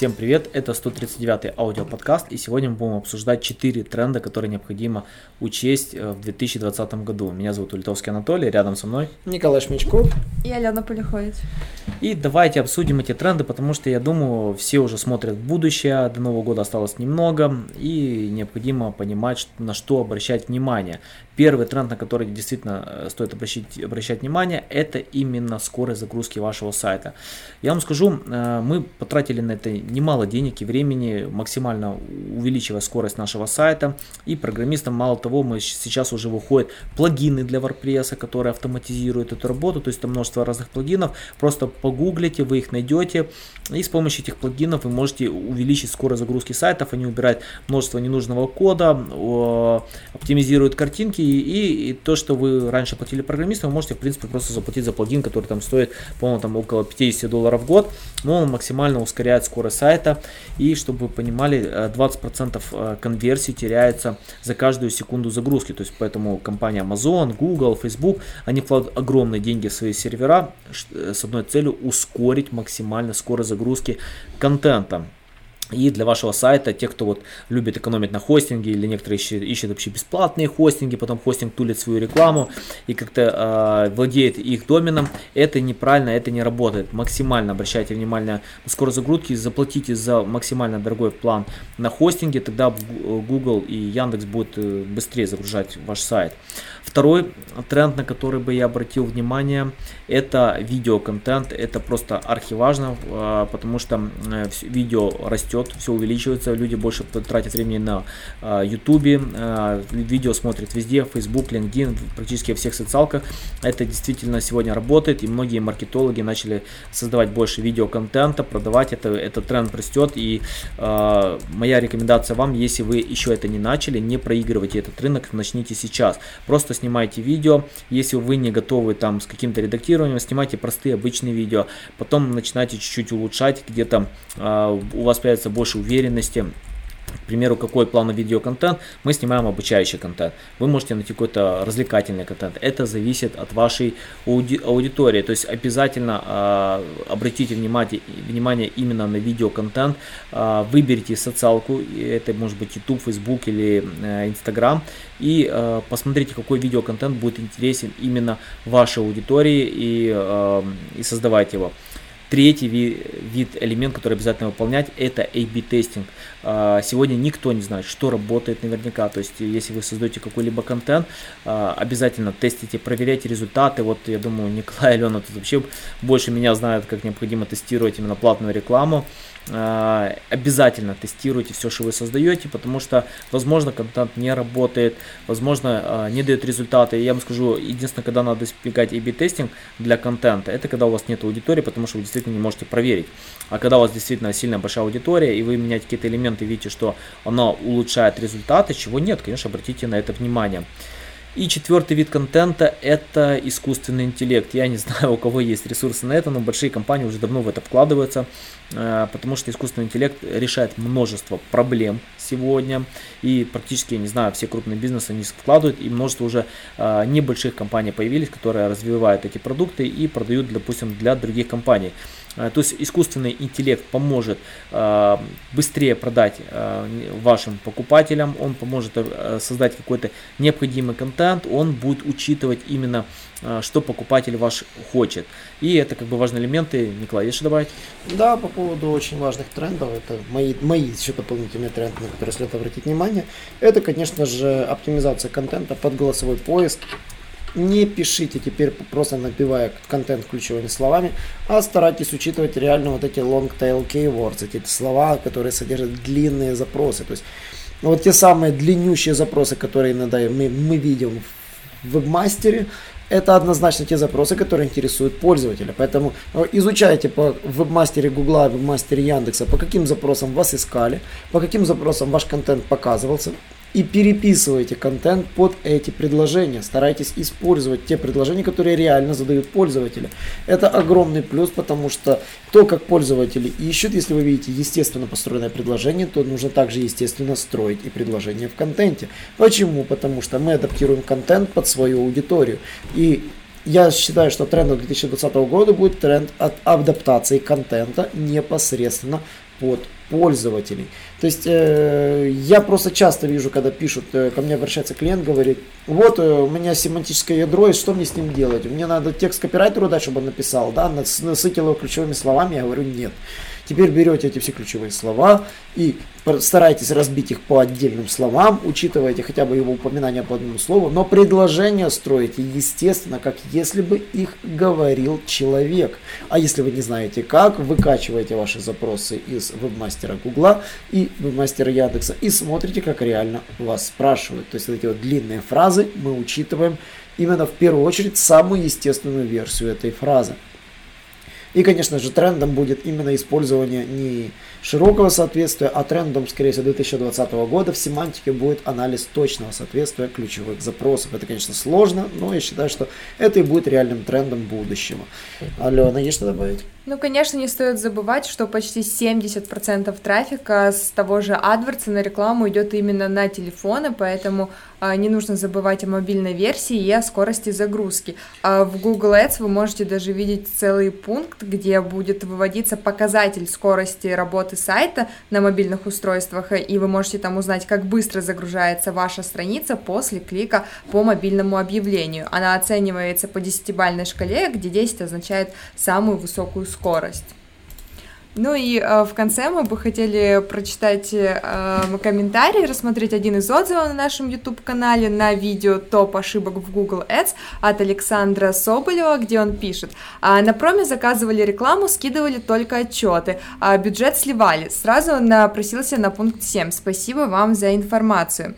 Всем привет, это 139-й аудиоподкаст, и сегодня мы будем обсуждать 4 тренда, которые необходимо учесть э, в 2020 году. Меня зовут Ультовский Анатолий, рядом со мной Николай Шмичков и Алена Полихович. И давайте обсудим эти тренды, потому что я думаю, все уже смотрят в будущее, до Нового года осталось немного, и необходимо понимать, на что обращать внимание. Первый тренд, на который действительно э, стоит обращать, обращать внимание, это именно скорость загрузки вашего сайта. Я вам скажу, э, мы потратили на это немало денег и времени, максимально увеличивая скорость нашего сайта. И программистам, мало того, мы сейчас уже выходят плагины для WordPress, которые автоматизируют эту работу. То есть там множество разных плагинов. Просто погуглите, вы их найдете. И с помощью этих плагинов вы можете увеличить скорость загрузки сайтов. Они убирают множество ненужного кода, оптимизируют картинки. И, и то, что вы раньше платили программистам, вы можете, в принципе, просто заплатить за плагин, который там стоит, по-моему, там около 50 долларов в год. Но он максимально ускоряет скорость сайта. И чтобы вы понимали, 20% э, конверсии теряется за каждую секунду загрузки. То есть поэтому компания Amazon, Google, Facebook, они вкладывают огромные деньги в свои сервера э, с одной целью ускорить максимально скорость загрузки контента. И для вашего сайта, те, кто вот любит экономить на хостинге, или некоторые ищут, ищут вообще бесплатные хостинги, потом хостинг тулит свою рекламу и как-то э, владеет их доменом, это неправильно, это не работает. Максимально обращайте внимание на скорость загрузки, заплатите за максимально дорогой план на хостинге, тогда Google и Яндекс будут э, быстрее загружать ваш сайт. Второй тренд, на который бы я обратил внимание, это видеоконтент. Это просто архиважно, э, потому что э, видео растет растет, все увеличивается, люди больше тратят времени на YouTube, э, видео смотрят везде, Facebook, LinkedIn, практически во всех социалках. Это действительно сегодня работает, и многие маркетологи начали создавать больше видеоконтента, продавать это, этот тренд растет, и э, моя рекомендация вам, если вы еще это не начали, не проигрывайте этот рынок, начните сейчас. Просто снимайте видео, если вы не готовы там с каким-то редактированием, снимайте простые обычные видео, потом начинайте чуть-чуть улучшать, где-то э, у вас появится больше уверенности, к примеру, какой плановый видеоконтент, мы снимаем обучающий контент. Вы можете найти какой-то развлекательный контент. Это зависит от вашей ауди аудитории. То есть обязательно э, обратите внимание, внимание именно на видеоконтент. Э, выберите социалку, это может быть YouTube, Facebook или э, Instagram. И э, посмотрите, какой видеоконтент будет интересен именно вашей аудитории и, э, и создавайте его. Третий вид, элемент, который обязательно выполнять, это A-B тестинг. А, сегодня никто не знает, что работает наверняка. То есть, если вы создаете какой-либо контент, а, обязательно тестите, проверяйте результаты. Вот, я думаю, Николай и Алена тут вообще больше меня знают, как необходимо тестировать именно платную рекламу. А, обязательно тестируйте все, что вы создаете, потому что, возможно, контент не работает, возможно, не дает результаты. Я вам скажу, единственное, когда надо избегать A-B тестинг для контента, это когда у вас нет аудитории, потому что вы действительно не можете проверить. А когда у вас действительно сильно большая аудитория, и вы меняете какие-то элементы, видите, что оно улучшает результаты, чего нет, конечно, обратите на это внимание. И четвертый вид контента – это искусственный интеллект. Я не знаю, у кого есть ресурсы на это, но большие компании уже давно в это вкладываются, э, потому что искусственный интеллект решает множество проблем сегодня. И практически, я не знаю, все крупные бизнесы они вкладывают, и множество уже э, небольших компаний появились, которые развивают эти продукты и продают, допустим, для других компаний. Э, то есть искусственный интеллект поможет э, быстрее продать э, вашим покупателям, он поможет создать какой-то необходимый контент, он будет учитывать именно, что покупатель ваш хочет. И это как бы важные элементы. Николай, есть что добавить? Да, по поводу очень важных трендов, это мои, мои еще дополнительные тренды, на которые следует обратить внимание. Это, конечно же, оптимизация контента под голосовой поиск, не пишите теперь просто набивая контент ключевыми словами, а старайтесь учитывать реально вот эти long tail keywords, эти слова, которые содержат длинные запросы. То есть вот те самые длиннющие запросы, которые иногда мы, мы видим в вебмастере, это однозначно те запросы, которые интересуют пользователя. Поэтому э, изучайте по вебмастере Гугла, вебмастере Яндекса, по каким запросам вас искали, по каким запросам ваш контент показывался, и переписывайте контент под эти предложения. Старайтесь использовать те предложения, которые реально задают пользователи. Это огромный плюс, потому что то, как пользователи ищут, если вы видите естественно построенное предложение, то нужно также естественно строить и предложение в контенте. Почему? Потому что мы адаптируем контент под свою аудиторию. И я считаю, что трендом 2020 года будет тренд от адаптации контента непосредственно под пользователей. То есть э, я просто часто вижу, когда пишут, э, ко мне обращается клиент, говорит, вот э, у меня семантическое ядро, и что мне с ним делать? Мне надо текст копирайтеру дать, чтобы он написал, да, насытил его ключевыми словами, я говорю, нет. Теперь берете эти все ключевые слова и старайтесь разбить их по отдельным словам, учитывайте хотя бы его упоминание по одному слову, но предложение строите, естественно, как если бы их говорил человек. А если вы не знаете как, выкачиваете ваши запросы из вебмастера Гугла и вебмастера Яндекса и смотрите, как реально вас спрашивают. То есть вот эти вот длинные фразы мы учитываем именно в первую очередь самую естественную версию этой фразы. И, конечно же, трендом будет именно использование не широкого соответствия, а трендом, скорее всего, 2020 года в семантике будет анализ точного соответствия ключевых запросов. Это, конечно, сложно, но я считаю, что это и будет реальным трендом будущего. Алена, есть что добавить? Ну, конечно, не стоит забывать, что почти 70% трафика с того же AdWords на рекламу идет именно на телефоны, поэтому а, не нужно забывать о мобильной версии и о скорости загрузки. А в Google Ads вы можете даже видеть целый пункт, где будет выводиться показатель скорости работы сайта на мобильных устройствах, и вы можете там узнать, как быстро загружается ваша страница после клика по мобильному объявлению. Она оценивается по 10-бальной шкале, где 10 означает самую высокую скорость. Ну и э, в конце мы бы хотели прочитать э, комментарий, рассмотреть один из отзывов на нашем YouTube-канале на видео «Топ ошибок в Google Ads» от Александра Соболева, где он пишет. «А на проме заказывали рекламу, скидывали только отчеты, а бюджет сливали. Сразу напросился на пункт 7. Спасибо вам за информацию».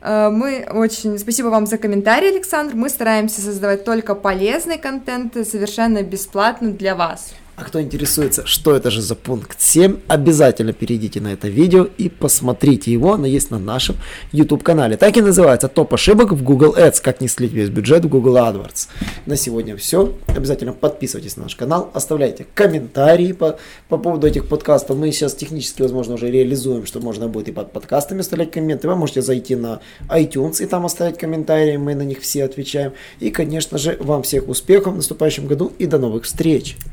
Э, мы очень... Спасибо вам за комментарий, Александр. Мы стараемся создавать только полезный контент совершенно бесплатно для вас. А кто интересуется, что это же за пункт 7, обязательно перейдите на это видео и посмотрите его, оно есть на нашем YouTube канале. Так и называется топ ошибок в Google Ads, как не слить весь бюджет в Google AdWords. На сегодня все. Обязательно подписывайтесь на наш канал, оставляйте комментарии по, по поводу этих подкастов. Мы сейчас технически, возможно, уже реализуем, что можно будет и под подкастами оставлять комменты. Вы можете зайти на iTunes и там оставить комментарии, мы на них все отвечаем. И, конечно же, вам всех успехов в наступающем году и до новых встреч.